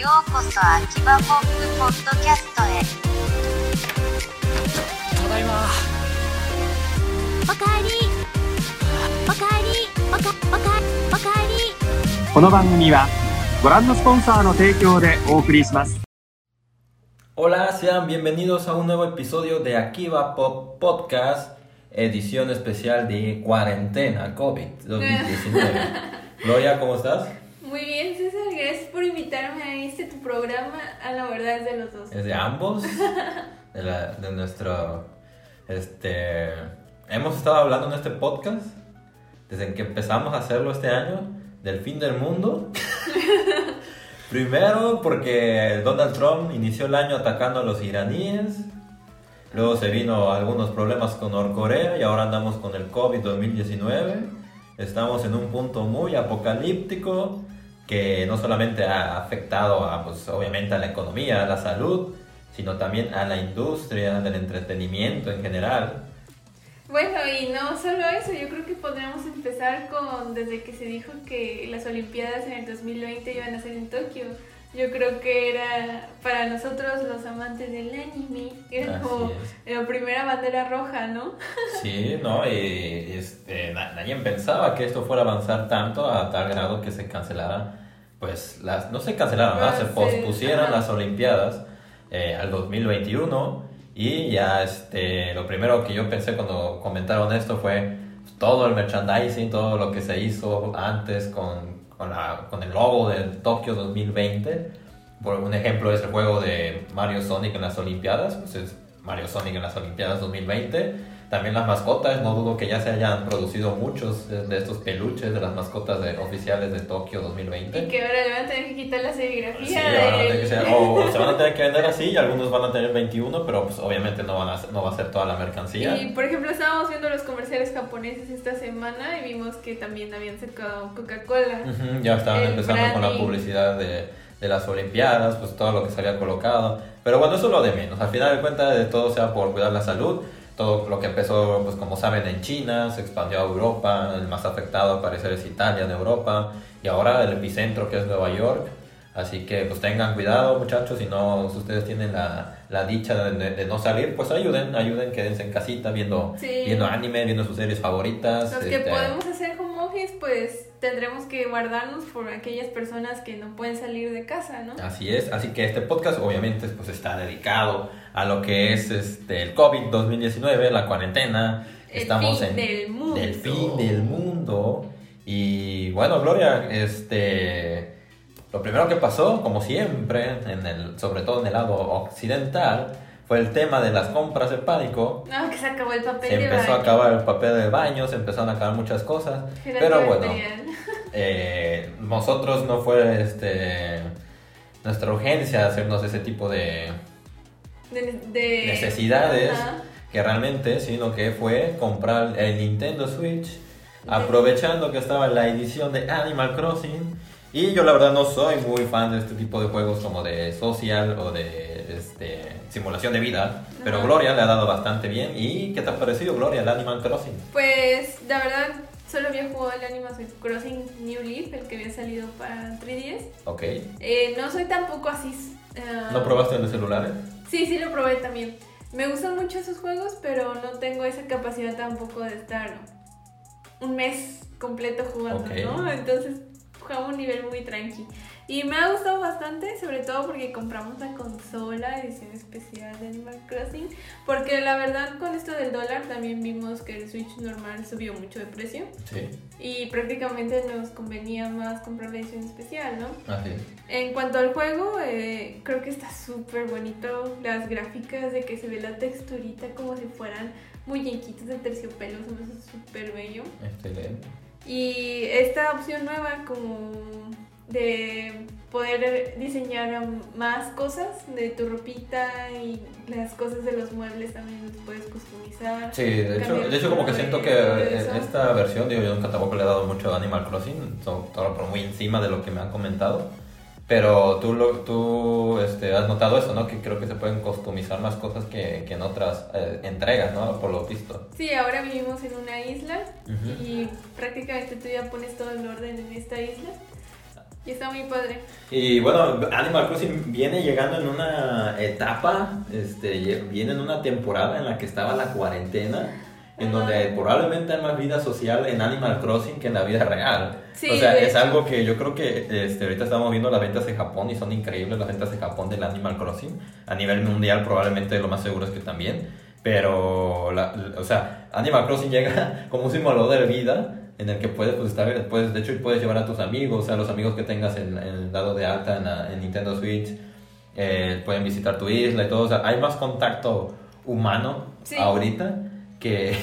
ようこそ秋葉ポップポッドキャストへただいまおかえりおかえりおかおかおかえりこの番組はご覧のスポンサーの提供でお送りします。 Hola, sean bienvenidos a un nuevo episodio de Akiva Pop Podcast, edición especial de cuarentena COVID-2019. Gloria, ¿cómo estás? Muy bien, César, gracias por invitarme a este tu programa. A la verdad es de los dos. Es de ambos, de, la- de nuestro... Este, hemos estado hablando en este podcast desde que empezamos a hacerlo este año del fin del mundo. Primero porque Donald Trump inició el año atacando a los iraníes. Luego se vino algunos problemas con Norcorea y ahora andamos con el COVID-2019. Estamos en un punto muy apocalíptico que no solamente ha afectado a, pues, obviamente a la economía, a la salud, sino también a la industria del entretenimiento en general. Bueno, y no solo eso, yo creo que podríamos empezar con desde que se dijo que las Olimpiadas en el 2020 iban a ser en Tokio. Yo creo que era para nosotros los amantes del anime, era Así como es. la primera bandera roja, ¿no? Sí, ¿no? Y este, na- nadie pensaba que esto fuera a avanzar tanto a tal grado que se cancelaran, pues las, no se cancelaron, se Ah, sí. pospusieron Ajá. las Olimpiadas eh, al 2021 y ya este, lo primero que yo pensé cuando comentaron esto fue todo el merchandising, todo lo que se hizo antes con, con, la- con el logo del Tokio 2020. Por un ejemplo es el juego de Mario Sonic en las Olimpiadas, pues es Mario Sonic en las Olimpiadas 2020. También las mascotas, no dudo que ya se hayan producido muchos de de estos peluches de las mascotas de- oficiales de Tokio 2020. Y que ahora le van a tener que quitar la Sí, serigrafía. que ser- o, o se van a tener que vender así y algunos van a tener 21, pero pues obviamente no, van a, no va a ser toda la mercancía. Y por ejemplo, estábamos viendo los comerciales japoneses esta semana y vimos que también habían sacado Coca-Cola. Ujú, ya estaban empezando con la publicidad de, de las Olimpiadas, pues todo lo que se había colocado. Pero bueno, eso es lo de menos. Al final de cuentas, de todo sea por cuidar la salud. Todo lo que empezó, pues como saben, en China, se expandió a Europa. El más afectado, al parecer, es Italia, de Europa. Y ahora el epicentro, que es Nueva York. Así que pues tengan cuidado muchachos, si no, si ustedes tienen la, la dicha de, de- de no salir, pues ayuden, ayuden, quédense en casita viendo, Sí. viendo anime, viendo sus series favoritas. Los que este, podemos hacer home office, pues tendremos que guardarnos por aquellas personas que no pueden salir de casa, ¿no? Así es, así que este podcast obviamente pues está dedicado a lo que es este el COVID 2019, la cuarentena. El Estamos fin en del mundo. del fin del mundo. Y bueno, Gloria, este lo primero que pasó, como siempre, en el, sobre todo en el lado occidental, fue el tema de las compras de pánico. No, que se acabó el papel Se de empezó a acabar el papel de baño, se empezaron a acabar muchas cosas. Pero bueno, eh, nosotros no fue este nuestra urgencia hacernos ese tipo de De, de- necesidades Ajá. que realmente, sino que fue comprar el Nintendo Switch aprovechando que estaba la edición de Animal Crossing y yo la verdad no soy muy fan de este tipo de juegos como de social o de este, simulación de vida, pero Ajá. Gloria le ha dado bastante bien y ¿qué te ha parecido Gloria el Animal Crossing? Pues la verdad, solo había jugado el Animal Crossing New Leaf, el que había salido para 3DS. Ok, Eh, no soy tampoco así. eh, ¿no probaste en los celulares? Sí, sí lo probé también. Me gustan mucho esos juegos, pero no tengo esa capacidad tampoco de estar un mes completo jugando. ¿no? Entonces jugaba un nivel muy tranqui. Y me ha gustado bastante, sobre todo porque compramos la consola edición especial de Animal Crossing. Porque la verdad con esto del dólar también vimos que el Switch normal subió mucho de precio. Sí, Y prácticamente nos convenía más comprar la edición especial, ¿no? así es. En cuanto al juego, eh, creo que está súper bonito. Las gráficas de que se ve la texturita como si fueran muñequitos de terciopelo, se me hace súper bello. Excelente. Y esta opción nueva como de poder diseñar más cosas de tu ropita y las cosas de los muebles también los puedes customizar. Sí, de hecho, de hecho como que siento que en esta versión, digo, yo nunca tampoco le he dado mucho a Animal Crossing, todo por muy encima de lo que me han comentado. Pero tú, lo, tú este, has notado eso, ¿no? Que creo que se pueden customizar más cosas que, que en otras eh, entregas, ¿no? Por lo visto. Sí, ahora vivimos en una isla Ujú. y prácticamente tú ya pones todo el orden en esta isla. Y está muy padre. Y bueno, Animal Crossing viene llegando en una etapa, este, viene en una temporada en la que estaba la cuarentena, en donde probablemente hay más vida social en Animal Crossing que en la vida real. Sí, o sea, es algo que yo creo que este, ahorita estamos viendo las ventas de Japón y son increíbles las ventas de Japón del Animal Crossing. A nivel mundial probablemente lo más seguro es que también. Pero, la- la- o sea, Animal Crossing llega como un simulador de vida en el que puedes pues, estar, puedes, de hecho puedes llevar a tus amigos, a los amigos que tengas en, en el dado de alta en, la- en Nintendo Switch, eh, pueden visitar tu isla y todo. O sea, hay más contacto humano Sí. ahorita que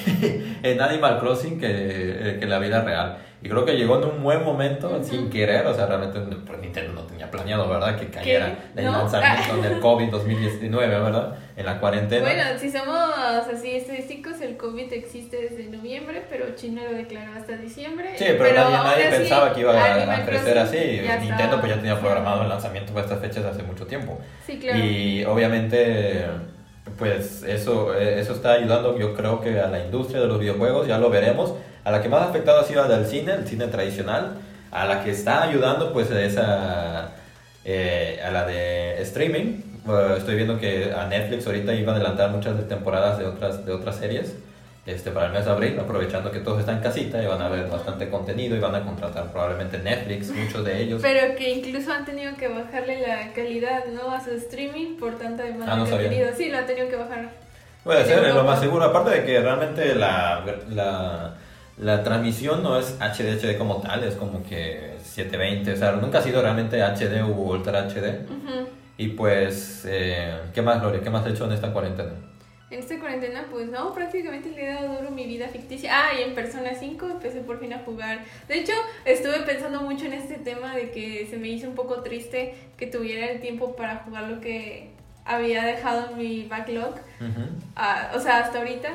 en Animal Crossing que, eh, que en la vida real. Y creo que llegó en un buen momento, Ujú. sin querer, o sea, realmente pues, Nintendo no tenía planeado, ¿verdad? Que cayera ¿Qué? el ¿No? lanzamiento del COVID 2019, ¿verdad? En la cuarentena. Bueno, si somos así estadísticos, el COVID existe desde noviembre, pero China lo declaró hasta diciembre. Sí, pero, nadie, aún nadie así, pensaba que iba a, a crecer así. Nintendo pues ya tenía programado el lanzamiento para estas fechas hace mucho tiempo. Sí, claro. Y obviamente, pues eso, eh, eso está ayudando, yo creo que a la industria de los videojuegos, ya lo veremos. A la que más afectada ha sido del cine, el cine tradicional. A la que está ayudando, pues es a, eh, a la de streaming. Estoy viendo que a Netflix ahorita iba a adelantar muchas temporadas de otras, de otras series. Este, para el mes de abril, aprovechando que todos están en casita y van a ver bastante contenido y van a contratar probablemente Netflix, muchos de ellos. Pero que incluso han tenido que bajarle la calidad, ¿no? A su streaming por tanta demanda Ah, no que. Sí, lo han tenido que bajar. Puede ser, es lo más seguro. Aparte de que realmente la, la, la transmisión no es HD, HD como tal, es como que 720. O sea, nunca ha sido realmente HD u Ultra HD. Ujú. Y pues, eh, ¿qué más, Gloria? ¿Qué más has hecho en esta cuarentena? En esta cuarentena, pues no, prácticamente le he dado duro mi vida ficticia. Ah, y en Persona 5 empecé por fin a jugar. De hecho, estuve pensando mucho en este tema de que se me hizo un poco triste que tuviera el tiempo para jugar lo que había dejado en mi backlog. Ah, o sea, hasta ahorita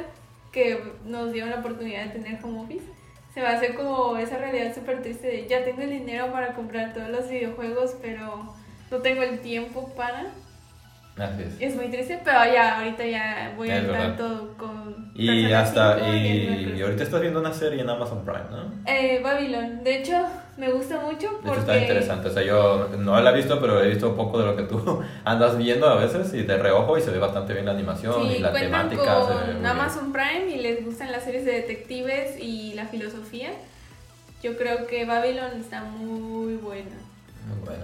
que nos dieron la oportunidad de tener home office. Se va a hacer como esa realidad súper triste de ya tengo el dinero para comprar todos los videojuegos, pero no tengo el tiempo para. Así es. Es muy triste, pero ya ahorita ya voy al tanto con. Y hasta, 5 y, y ahorita estás viendo una serie en Amazon Prime, ¿no? Eh, Babylon. De hecho, me gusta mucho De hecho, porque. está interesante. O sea, yo no la he visto, pero he visto un poco de lo que tú andas viendo a veces y de reojo y se ve bastante bien la animación Sí, y la temática. con. Amazon Prime y les gustan las series de detectives y la filosofía. Yo creo que Babylon está muy buena. Muy bueno.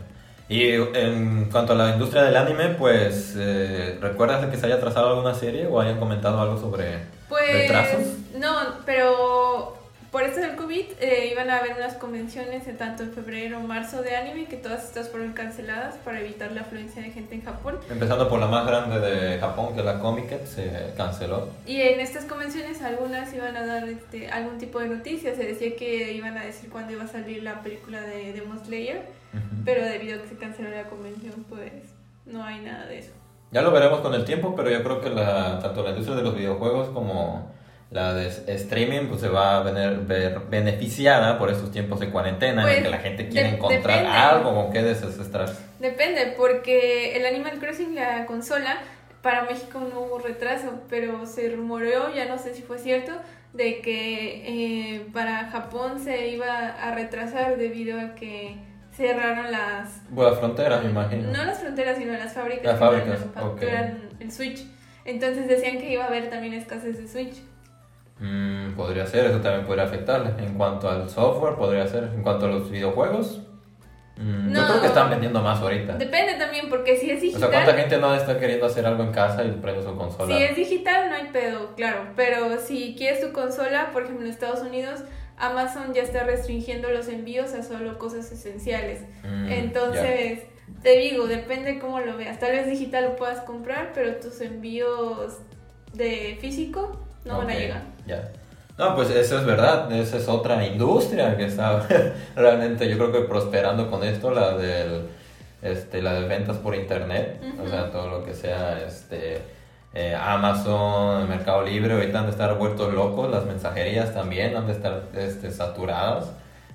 Y en cuanto a la industria del anime, pues, eh, ¿recuerdas de que se haya trazado alguna serie o hayan comentado algo sobre Pues retrasos? no, pero por esto del COVID eh, iban a haber unas convenciones en tanto en febrero o marzo de anime que todas estas fueron canceladas para evitar la afluencia de gente en Japón. Empezando por la más grande de Japón, que es la Comic se canceló. Y en estas convenciones algunas iban a dar este, algún tipo de noticias. Se decía que iban a decir cuándo iba a salir la película de Demon Slayer. Pero debido a que se canceló la convención, pues no hay nada de eso. Ya lo veremos con el tiempo, pero yo creo que la, tanto la industria de los videojuegos como la de streaming pues, se va a vener- ver beneficiada por estos tiempos de cuarentena en Pues, el que la gente quiere de- encontrar depende. algo con que desestresarse. Depende, porque el Animal Crossing, la consola, para México no hubo retraso, pero se rumoreó, ya no sé si fue cierto, de que eh, para Japón se iba a retrasar debido a que cerraron las... Bueno, las fronteras, me imagino. No las fronteras, sino las fábricas Las que fábricas, manufacturan ok. el Switch. Entonces decían que iba a haber también escasez de Switch. Mm, podría ser, eso también podría afectarle. En cuanto al software, podría ser. En cuanto a los videojuegos, mm, yo No. creo que están vendiendo más ahorita. Depende también, porque si es O digital... sea, ¿cuánta gente no está queriendo hacer algo en casa y prende su consola? Si es digital no hay pedo, claro, pero si quieres tu consola, por ejemplo en Estados Unidos, Amazon ya está restringiendo los envíos a solo cosas esenciales. Mm, Entonces, te digo, depende cómo lo veas. Tal vez digital lo puedas comprar, pero tus envíos de físico no van a llegar. Ya. No, pues eso es verdad, esa es otra industria que está realmente yo creo que prosperando con esto, la del este la de ventas por internet, o sea, todo lo que sea este eh, Amazon, Mercado Libre, ahorita han de estar vueltos locos, las mensajerías también han de estar este, saturadas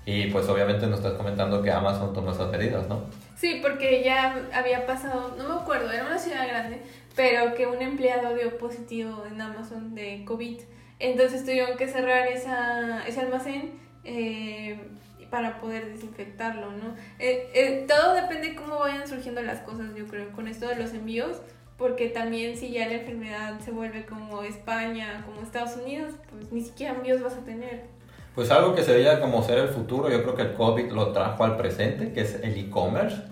y pues obviamente nos estás comentando que Amazon tomó esas medidas, ¿no? Sí, porque ya había pasado, no me acuerdo, era una ciudad grande, pero que un empleado dio positivo en Amazon de COVID. Entonces tuvieron que cerrar esa, ese almacén eh, para poder desinfectarlo, ¿no? Eh, todo depende de cómo vayan surgiendo las cosas, yo creo, con esto de los envíos, porque también si ya la enfermedad se vuelve como España, como Estados Unidos, pues ni siquiera envíos vas a tener. Pues algo que se veía como ser el futuro, yo creo que el COVID lo trajo al presente, que es el e-commerce.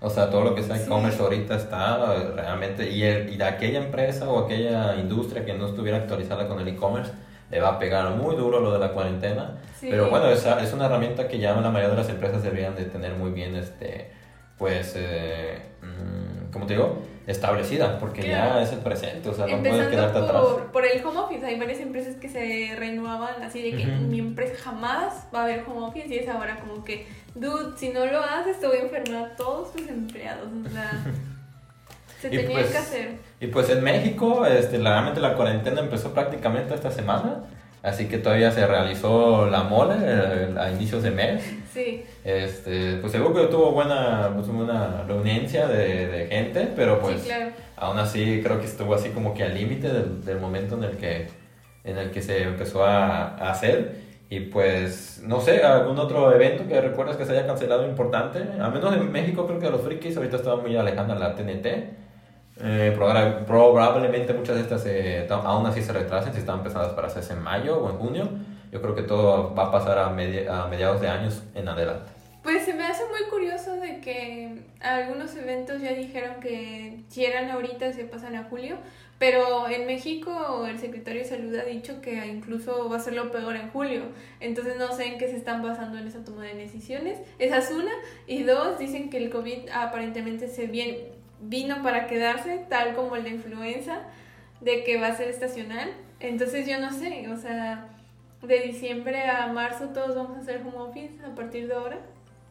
O sea, todo lo que sea Sí. e-commerce ahorita está realmente, y, el, y de aquella empresa o aquella industria que no estuviera actualizada con el e-commerce, le va a pegar muy duro lo de la cuarentena. Sí. Pero bueno, esa es una herramienta que ya la mayoría de las empresas deberían de tener muy bien, este, pues, eh, mm, ¿cómo te digo? Establecida, porque Claro. ya es el presente, o sea, no puedes quedarte Empezando atrás. por, por el home office, hay varias empresas que se renuevan así de que mi empresa jamás va a haber home office y es ahora como que, dude, si no lo haces te voy a enfermar a todos tus empleados, o sea, se tenía pues, que hacer. Y pues en México, este, realmente la cuarentena empezó prácticamente esta semana, así que todavía se realizó la mole a inicios de mes. Sí, Este, pues seguro que tuvo buena, pues, una reuniencia de, de gente, pero pues sí, claro. aún así creo que estuvo así como que al límite del, del momento en el que, en el que se empezó a, a hacer. Y pues, no sé, algún otro evento que recuerdas que se haya cancelado importante. Al menos en México creo que los frikis ahorita estaban muy alejados la TNT. Eh, proba- probablemente muchas de estas eh, aún así se retrasen si estaban pensadas para hacerse en mayo o en junio. Yo creo que todo va a pasar a, a mediados de años en adelante. Pues se me hace muy curioso de que algunos eventos ya dijeron que si eran ahorita se pasan a julio, pero en México el secretario de salud ha dicho que incluso va a ser lo peor en julio. Entonces no sé en qué se están basando en esa toma de decisiones. Esa es una. Y dos, dicen que el COVID aparentemente se bien, vino para quedarse, tal como la influenza, de que va a ser estacional. Entonces yo no sé, o sea, de diciembre a marzo todos vamos a hacer home office a partir de ahora.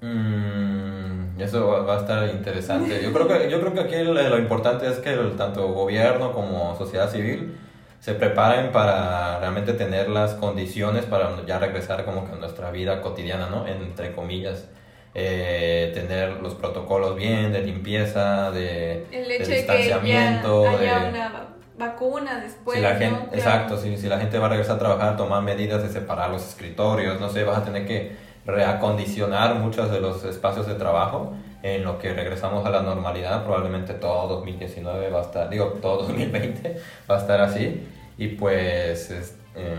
Mm, eso va- a estar interesante. Yo creo que, yo creo que aquí lo, lo importante es que el- tanto gobierno como sociedad civil se preparen para realmente tener las condiciones para ya regresar como que a nuestra vida cotidiana, ¿no? Entre comillas. Eh, tener los protocolos bien de limpieza, de, El de hecho de que ya distanciamiento. haya de- una va- vacuna después. si la ¿no? gente, Claro. exacto, si, si la gente va a regresar a trabajar, tomar medidas de separar los escritorios, no sé, vas a tener que reacondicionar muchos de los espacios de trabajo en lo que regresamos a la normalidad, probablemente todo 2019 va a estar, digo, todo 2020 va a estar así y pues es, eh,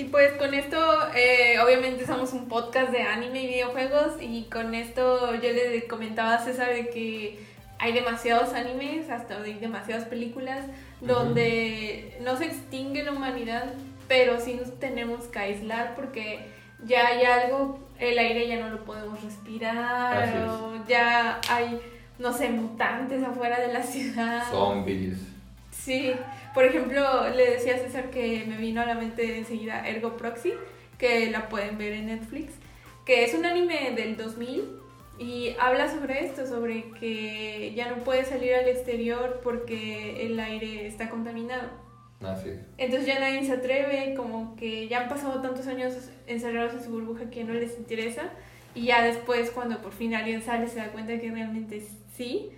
Y pues con esto, eh, obviamente somos un podcast de anime y videojuegos y con esto yo le comentaba a César de que hay demasiados animes, hasta hay demasiadas películas donde no se extingue la humanidad, pero sí nos tenemos que aislar porque ya hay algo, el aire ya no lo podemos respirar, o ya hay, no sé, mutantes afuera de la ciudad. zombies. Sí, por ejemplo, le decía a César que me vino a la mente enseguida Ergo Proxy, que la pueden ver en Netflix, que es un anime del 2000 y habla sobre esto, sobre que ya no puedes salir al exterior porque el aire está contaminado. Así es. Entonces ya nadie se atreve, como que ya han pasado tantos años encerrados en su burbuja que no les interesa. Y ya después, cuando por fin alguien sale, se da cuenta que realmente sí,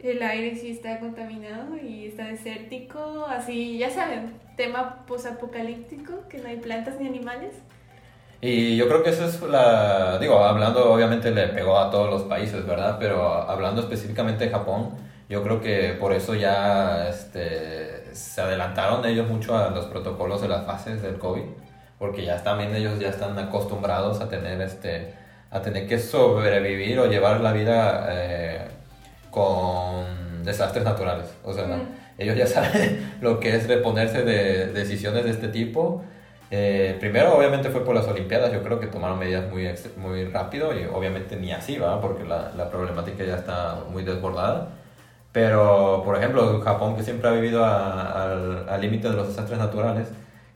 el aire sí está contaminado y está desértico, así, ya saben, tema posapocalíptico, que no hay plantas ni animales. Y yo creo que eso es la, digo, hablando obviamente le pegó a todos los países, ¿verdad? Pero hablando específicamente de Japón, yo creo que por eso ya este, se adelantaron ellos mucho a los protocolos de las fases del COVID, porque ya también ellos ya están acostumbrados a tener, este, a tener que sobrevivir o llevar la vida eh, con desastres naturales. O sea, Mm. ellos ya saben lo que es reponerse de decisiones de este tipo. Eh, primero, obviamente, fue por las Olimpiadas. Yo creo que tomaron medidas muy, muy rápido y obviamente ni así, ¿va? Porque la, la problemática ya está muy desbordada. Pero, por ejemplo, Japón, que siempre ha vivido al límite de los desastres naturales,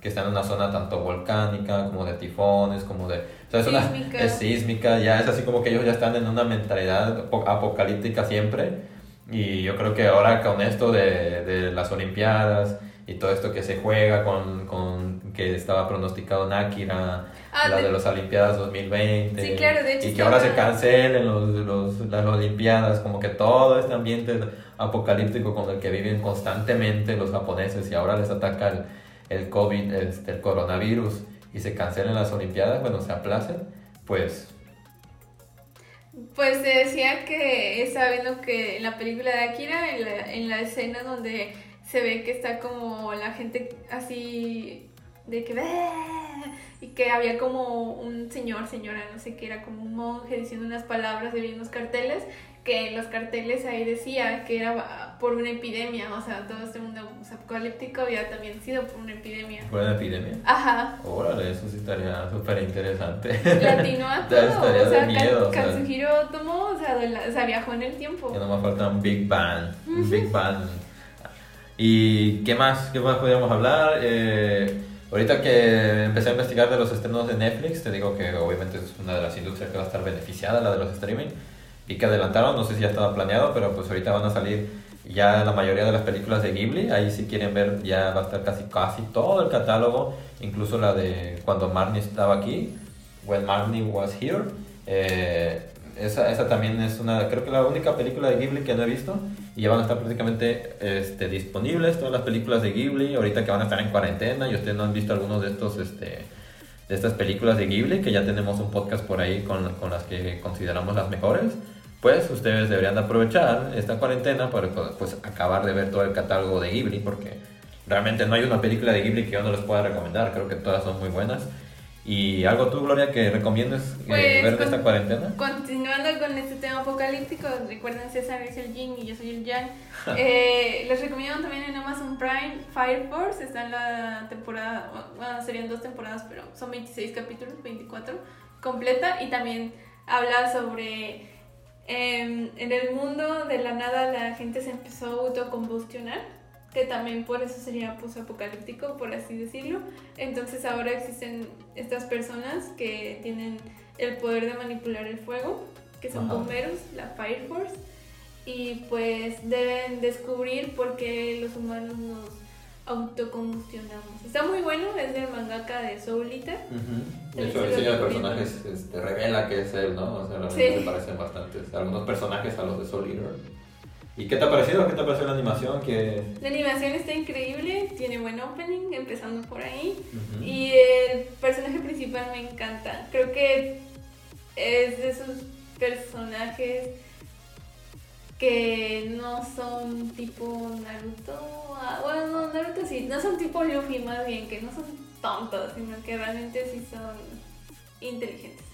que está en una zona tanto volcánica como de tifones, como de... O sea, es una- Sísmica. es sísmica, ya es así como que ellos ya están en una mentalidad apo- apocalíptica siempre. Y yo creo que ahora con esto de, de las Olimpiadas y todo esto que se juega con, con que estaba pronosticado en Akira, Ah, la de- de las Olimpiadas 2020, Sí, claro, de hecho y que ahora se cancelen los, los, las Olimpiadas, como que todo este ambiente apocalíptico con el que viven constantemente los japoneses y ahora les ataca el, el COVID, este, el coronavirus y se cancelen las Olimpiadas, bueno, se aplacen, pues Pues se decía que estaba viendo que en la película de Akira, en la, en la escena donde se ve que está como la gente así de que y que había como un señor, señora, no sé qué, era como un monje diciendo unas palabras, había unos carteles, que en los carteles ahí decía que era por una epidemia, o sea, todo este mundo apocalíptico había también sido por una epidemia. ¿Fue una epidemia? Ajá, Órale, eso sí estaría súper interesante. latino a todo, o sea, miedo, Kan- o sea. Katsuhiro Otomo, o sea, la- o sea, viajó en el tiempo. Ya no me falta un Big Bang. Un Big Bang. ¿Y qué más? ¿Qué más podríamos hablar? Eh, ahorita que empecé a investigar de los estrenos de Netflix, te digo que obviamente es una de las industrias que va a estar beneficiada, la de los streaming. Y que adelantaron, no sé si ya estaba planeado, pero pues ahorita van a salir ya la mayoría de las películas de Ghibli. Ahí si quieren ver ya va a estar casi, casi todo el catálogo, incluso la de cuando Marnie estaba aquí, When Marnie Was Here. Eh, esa, esa también es una, creo que la única película de Ghibli que no he visto. Y ya van a estar prácticamente este, disponibles todas las películas de Ghibli. Ahorita que van a estar en cuarentena y ustedes no han visto algunos de estos, este, de estas películas de Ghibli, que ya tenemos un podcast por ahí con, con las que consideramos las mejores. Pues ustedes deberían de aprovechar esta cuarentena para pues, acabar de ver todo el catálogo de Ghibli, porque realmente no hay una película de Ghibli que yo no les pueda recomendar. Creo que todas son muy buenas. ¿Y algo tú, Gloria, que recomiendes eh, Pues, ver de esta cuarentena? Continuando con este tema apocalíptico, recuerden César es el Yin y yo soy el Yang. Eh, les recomiendo también en Amazon Prime Fire Force, está en la temporada, bueno, serían dos temporadas, pero son 26 capítulos, 24 completa y también habla sobre em, en el mundo de la nada la gente se empezó a autocombustionar, que también por eso sería apocalíptico, por así decirlo. Entonces ahora existen estas personas que tienen el poder de manipular el fuego, que son Ajá. bomberos, la Fire Force, y pues deben descubrir por qué los humanos nos autocombustionamos. Está muy bueno, es del mangaka de Soul Eater. De hecho, el diseño de personajes este, revela que es él, ¿no? O sea, realmente Sí. se parecen bastantes. Algunos personajes a los de Soul Eater. ¿Y qué te ha parecido? ¿Qué te ha parecido la animación? Que... La animación está increíble, tiene buen opening, empezando por ahí. Y el personaje principal me encanta. Creo que es de esos personajes que no son tipo Naruto. ah, Bueno, no, Naruto sí, no son tipo Luffy más bien, que no son tontos, sino que realmente sí son inteligentes.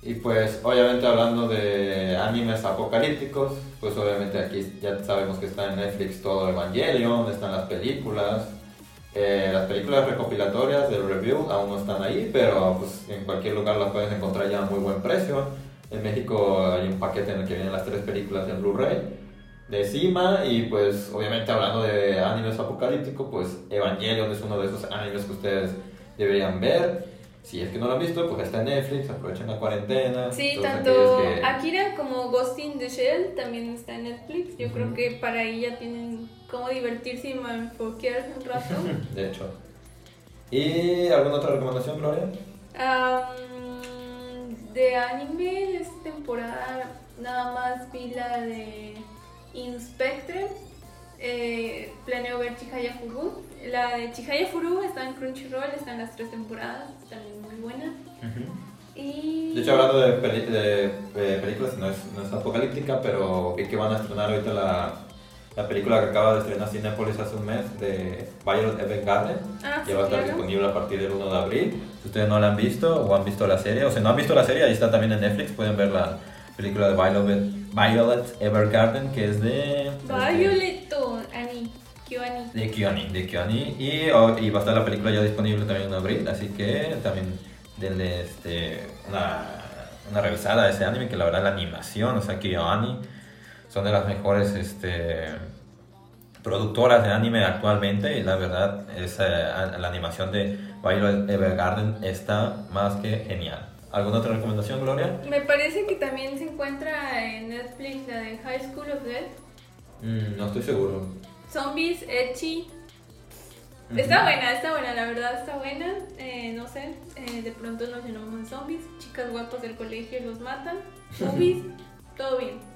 Y pues, obviamente hablando de animes apocalípticos, pues obviamente aquí ya sabemos que está en Netflix todo Evangelion, están las películas. Eh, las películas recopilatorias del review aún no están ahí, pero pues en cualquier lugar las puedes encontrar ya a muy buen precio. En México hay un paquete en el que vienen las tres películas en Blu-ray de Cima y pues obviamente hablando de animes apocalípticos, pues Evangelion es uno de esos animes que ustedes deberían ver. Si es que no lo han visto, pues está en Netflix, aprovechen la cuarentena. Sí, tanto que- Akira como Ghost in the Shell también está en Netflix. Yo creo Ujú. que para ahí ya tienen cómo divertirse y enfoquearse un rato. De hecho. ¿Y alguna otra recomendación, Gloria? Am, de anime de esta temporada nada más vi la de Inspectre. Eh, planeo ver Chihaya Furu. La de Chihaya Furu está en Crunchyroll, está en las tres temporadas, también muy buena. Y De hecho, hablando de, peli- de- de películas, no es, no es apocalíptica, pero vi que van a estrenar ahorita la, la película que acaba de estrenar Cinepolis hace un mes de Violet Evergarden. Ah, Ya sí, va a estar claro. disponible a partir del 1 de abril. Si ustedes no la han visto o han visto la serie, o si no han visto la serie, ahí está también en Netflix. Pueden ver la película de Violet, Violet Evergarden, que es de. Violeto, Ani, Kyoani. De Kioni, de Kioni. Y, oh, y va a estar la película ya disponible también en abril, así que también denle este, una, una revisada a ese anime, que la verdad la animación, o sea, Kioni, son de las mejores este, productoras de anime actualmente y la verdad es, eh, la animación de Violet Evergarden está más que genial. ¿Alguna otra recomendación, Gloria? Me parece que también se encuentra en Netflix la de High School of Death. Mm, no estoy seguro. Zombies, Echi. Está buena, está buena, la verdad está buena. Eh, no sé, eh, de pronto nos llenamos de zombies. Chicas guapas del colegio los matan. Zombies, todo bien.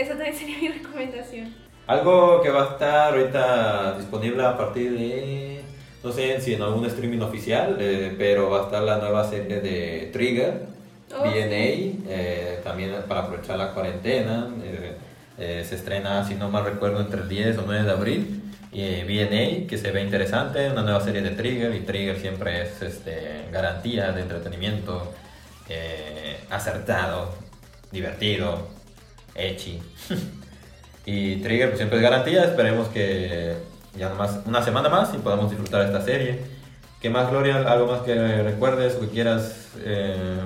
Esa también sería mi recomendación. Algo que va a estar ahorita disponible a partir de, no sé si en algún streaming oficial, eh, pero va a estar la nueva serie de Trigger, Oh, BNA, eh, también para aprovechar la cuarentena. eh, eh, se estrena, si no mal recuerdo, entre el 10 o 9 de abril. Y BNA, que se ve interesante, una nueva serie de Trigger. Y Trigger siempre es este, garantía de entretenimiento eh, acertado, divertido, edgy. y Trigger pues, siempre es garantía. Esperemos que ya nomás una semana más y podamos disfrutar esta serie. ¿Qué más, Gloria? ¿Algo más que recuerdes o que quieras eh,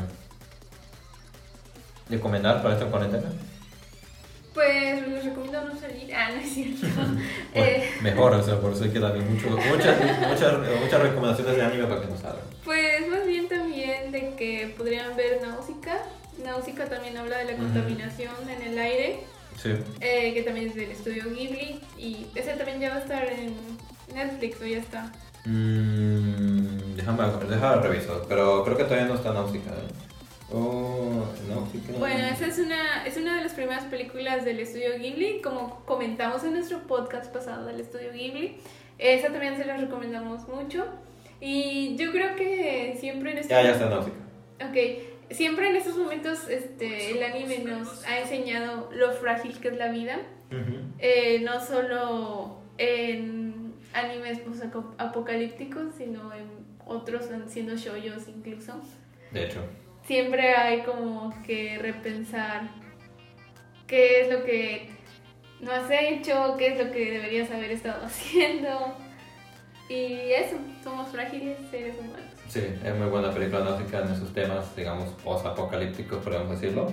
recomendar para esta cuarentena? Pues les recomiendo no salir. Ah, no es cierto. Bueno, Eh, mejor, o sea, por eso hay que darle mucho, muchas, muchas, muchas recomendaciones de anime para que nos salgan. Pues más bien también de que podrían ver Náusica. Náusica también habla de la contaminación en el aire, Sí. eh, que también es del estudio Ghibli. Y ese también ya va a estar en Netflix o ya está. Mm, déjame, déjame revisar, pero creo que todavía no está Náusica. ¿eh? Oh, Náusica. Bueno, esa es una, es una de las primeras películas del estudio Ghibli, como comentamos en nuestro podcast pasado del estudio Ghibli. Esa también se la recomendamos mucho. Y yo creo que siempre en estos Ya, ya está Náusica. Ok, siempre en estos momentos este, el anime nos ha enseñado lo frágil que es la vida. Eh, no solo en animes apocalípticos, sino en otros siendo shoyos incluso. De hecho. Siempre hay como que repensar qué es lo que no has hecho, qué es lo que deberías haber estado haciendo. Y eso, somos frágiles seres humanos. Sí, es muy buena película Náusica en esos temas, digamos, post-apocalípticos, podemos decirlo.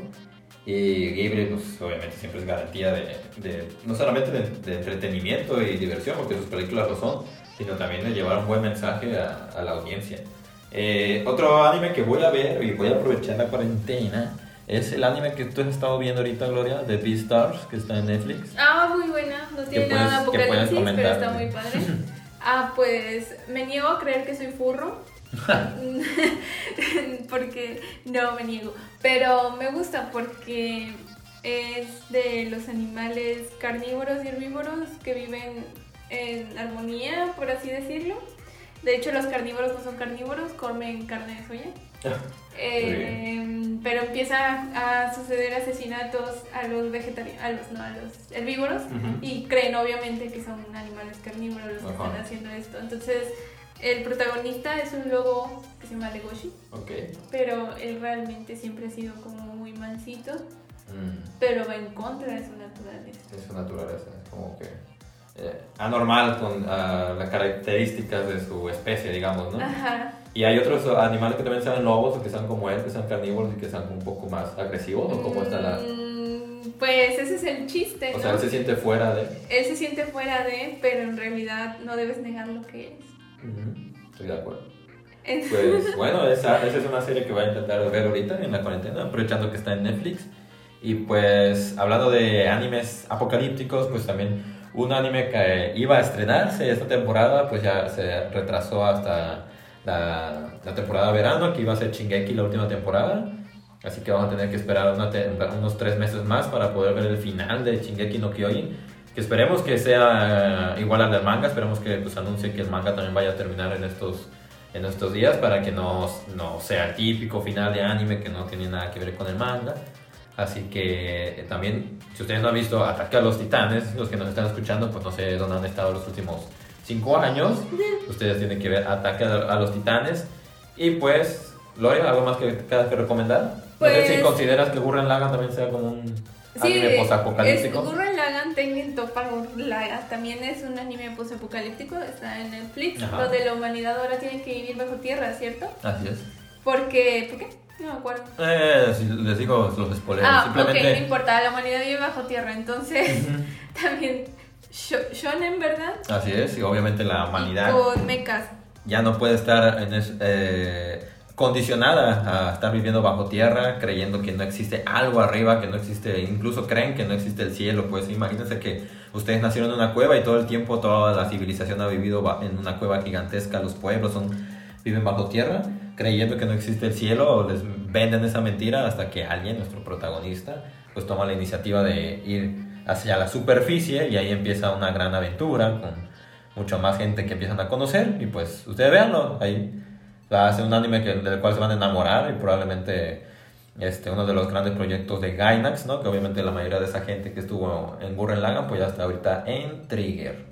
Y Ghibli, pues obviamente siempre es garantía de, de- no solamente de, de entretenimiento y diversión, porque sus películas lo son, sino también de llevar un buen mensaje a, a la audiencia. Eh, otro anime que voy a ver y voy a aprovechar la cuarentena es el anime que tú has estado viendo ahorita, Gloria, de Beastars, que está en Netflix. Ah, muy buena. No tiene ¿Qué nada apocalipsis, pero está muy padre. Ah, pues me niego a creer que soy furro. porque no me niego. Pero me gusta porque es de los animales carnívoros y herbívoros que viven en armonía, por así decirlo. De hecho, los carnívoros no son carnívoros, comen carne de soya. Eh, pero empieza a suceder asesinatos a los vegetarianos, a los, no, a los herbívoros y creen obviamente que son animales carnívoros los que están haciendo esto. Entonces, el protagonista es un lobo que se llama Legoshi, Ok. pero él realmente siempre ha sido como muy mansito, Mm. pero va en contra de su naturaleza. es su naturaleza, es como que eh, anormal con ah, las características de su especie, digamos, ¿no? Ajá. Y hay otros animales que también sean lobos, o que sean como él, que sean carnívoros y que sean un poco más agresivos, o cómo está la... Mm, Pues ese es el chiste, O sea, él se siente fuera de... Él se siente fuera de, pero en realidad no debes negar lo que es. Estoy de acuerdo. Es- Pues bueno, esa, esa es una serie que voy a intentar ver ahorita en la cuarentena, aprovechando que está en Netflix. Y pues hablando de animes apocalípticos, pues también un anime que iba a estrenarse esta temporada, pues ya se retrasó hasta la, la temporada de verano, que iba a ser Shingeki la última temporada. Así que vamos a tener que esperar una te- unos tres meses más para poder ver el final de Shingeki no Kyojin. Que esperemos que sea igual al del manga, esperemos que pues anuncie que el manga también vaya a terminar en estos en estos días para que no, no sea el típico final de anime que no tiene nada que ver con el manga. Así que eh, también, si ustedes no han visto Ataque a los Titanes, los que nos están escuchando, pues no sé dónde han estado los últimos cinco años. Ustedes tienen que ver Ataque a los Titanes. Y pues, Gloria, ¿algo más que tengas que recomendar? Pues- si consideras que Gurren Lagann también sea como un Sí, anime posapocalíptico. Gurren Lagann Tengen Toppa Gurren Lagann también es un anime posapocalíptico, está en Netflix, Ajá. donde la humanidad ahora tiene que vivir bajo tierra, ¿cierto? Así es. Porque, ¿por qué? No me acuerdo. Eh, les digo los spoilers. Ah, Simplemente. ok, no importa, la humanidad vive bajo tierra, entonces Ujú. también sho- shonen, ¿verdad? Así es, y obviamente la humanidad. Con mechas. ya no puede estar en es- eh, condicionada a estar viviendo bajo tierra, creyendo que no existe algo arriba, que no existe, incluso creen que no existe el cielo. Pues imagínense que ustedes nacieron en una cueva y todo el tiempo toda la civilización ha vivido en una cueva gigantesca, los pueblos son, viven bajo tierra, creyendo que no existe el cielo, les venden esa mentira hasta que alguien, nuestro protagonista, pues toma la iniciativa de ir hacia la superficie y ahí empieza una gran aventura con mucha más gente que empiezan a conocer y pues ustedes véanlo ahí hace un anime que, del cual se van a enamorar y probablemente este, uno de los grandes proyectos de Gainax, ¿no? Que obviamente la mayoría de esa gente que estuvo en Gurren Lagann, pues ya está ahorita en Trigger.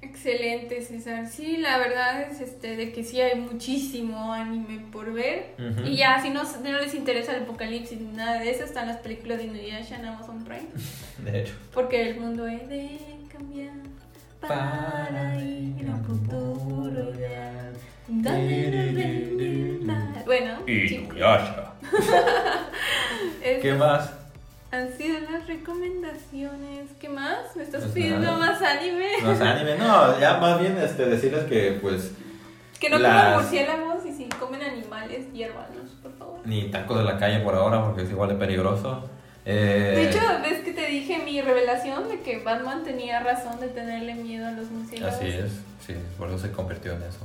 Excelente, César. Sí, la verdad es este de que sí hay muchísimo anime por ver. Y ya, si no, no les interesa el apocalipsis ni nada de eso, están las películas de Inuyasha en Amazon Prime. De hecho. Porque el mundo es de cambiar para ir a un futuro ideal. Bueno, Inuyasha. ¿Qué más? Han sido las recomendaciones. ¿Qué más? ¿Me estás Pues pidiendo nada. más anime? Más anime, no, ya más bien este, decirles que pues Que no Las- coman murciélagos y si comen animales, hiérvanos, por favor. ni tacos de la calle por ahora porque es igual de peligroso. Eh, De hecho, ves que te dije mi revelación de que Batman tenía razón de tenerle miedo a los murciélagos. así es, sí, por eso se convirtió en eso.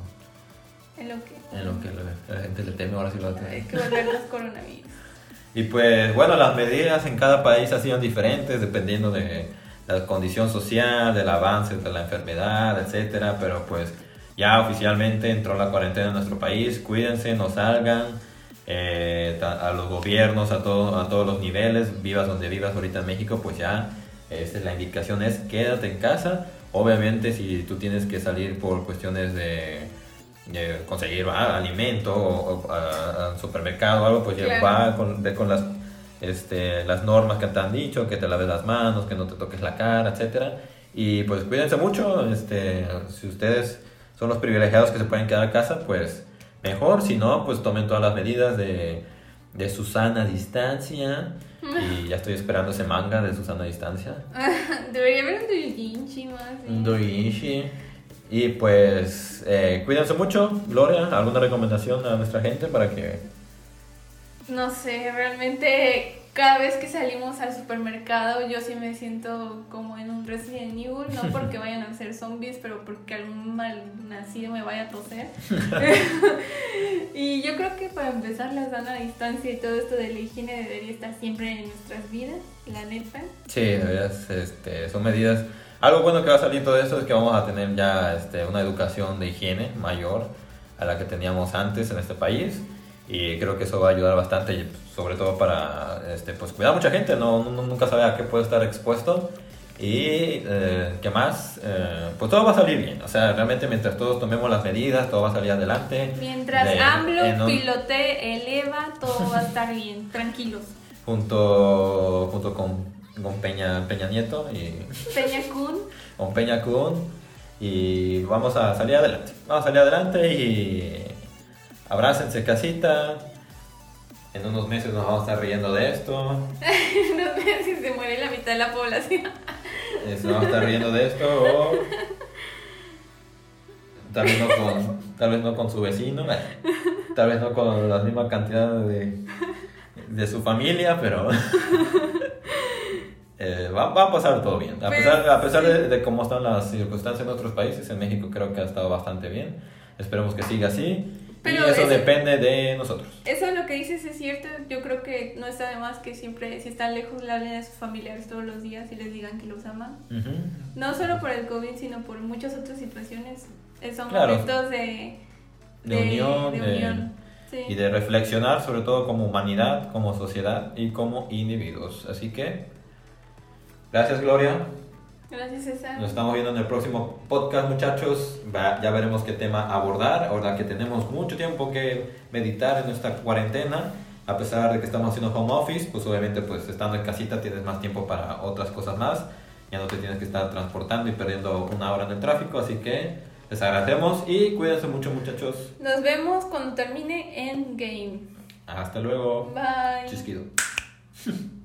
En lo que. En lo que la, gente le teme, ahora sí lo Hay hace. que volver los coronavirus. Y pues bueno, las medidas en cada país han sido diferentes dependiendo de la condición social, del avance de la enfermedad, etcétera, pero pues ya oficialmente entró la cuarentena en nuestro país, cuídense, no salgan, eh, a los gobiernos, a, todo, a todos los niveles, vivas donde vivas ahorita en México, pues ya la indicación es quédate en casa, obviamente si tú tienes que salir por cuestiones de... de conseguir ¿va? alimento o, o a- al supermercado o algo, pues Claro. va con, de- con las, este, las normas que te han dicho, que te laves las manos, que no te toques la cara, etcétera. Y pues cuídense mucho, este, si ustedes son los privilegiados que se pueden quedar a casa, pues mejor, si no, pues tomen todas las medidas de, de Susana Distancia. Y ya estoy esperando ese manga de Susana Distancia. Debería haber un doujinshi más. ¿sí? Un doujinshi. Y pues eh, cuídense mucho, Gloria, ¿alguna recomendación a nuestra gente para que No sé, realmente cada vez que salimos al supermercado yo sí me siento como en un Resident Evil, no porque vayan a ser zombies, pero porque algún mal nacido me vaya a toser. y yo creo que para empezar la sana distancia y todo esto de la higiene debería estar siempre en nuestras vidas, la neta. Sí, de veras, este, son medidas. Algo bueno que va a salir todo esto es que vamos a tener ya este, una educación de higiene mayor a la que teníamos antes en este país. Y creo que eso va a ayudar bastante, sobre todo para este, pues, cuidar a mucha gente, no, no- nunca sabe a qué puede estar expuesto. Y eh, qué más, Eh, pues todo va a salir bien, o sea, realmente mientras todos tomemos las medidas, todo va a salir adelante. Mientras De- AMLO un- pilotee el EVA, todo va a estar bien, tranquilos. junto, junto con, con Peña, Peña Nieto y Peña Kun, con Peña Kun y vamos a salir adelante. Vamos a salir adelante y abrácense casita. En unos meses nos vamos a estar riendo de esto. no sé si se muere la mitad de la población. Nos vamos a estar riendo de esto o tal vez no con, tal vez no con su vecino, eh, tal vez no con la misma cantidad de, de su familia, pero eh, va, va a pasar todo bien. A Pues, pesar, a pesar de, de cómo están las circunstancias en otros países, en México creo que ha estado bastante bien. Esperemos que siga así. Pero y eso eso- depende de nosotros. Eso lo que dices es cierto. Yo creo que no está de más que siempre, si están lejos, le hablen a sus familiares todos los días y les digan que los aman. Ujú. No solo por el COVID, sino por muchas otras situaciones. Son Claro. momentos de, De unión, de de- unión. Sí. y de reflexionar sobre todo como humanidad, como sociedad y como individuos. Así que, gracias Gloria. Gracias, César. Nos estamos viendo en el próximo podcast muchachos. Ya veremos qué tema abordar. Ahora que tenemos mucho tiempo que meditar en esta cuarentena. A pesar de que estamos haciendo home office, pues obviamente pues estando en casita tienes más tiempo para otras cosas más. Ya no te tienes que estar transportando y perdiendo una hora en el tráfico. Así que les agradecemos y cuídense mucho muchachos. Nos vemos cuando termine Endgame. Hasta luego. Bye. Chisquido.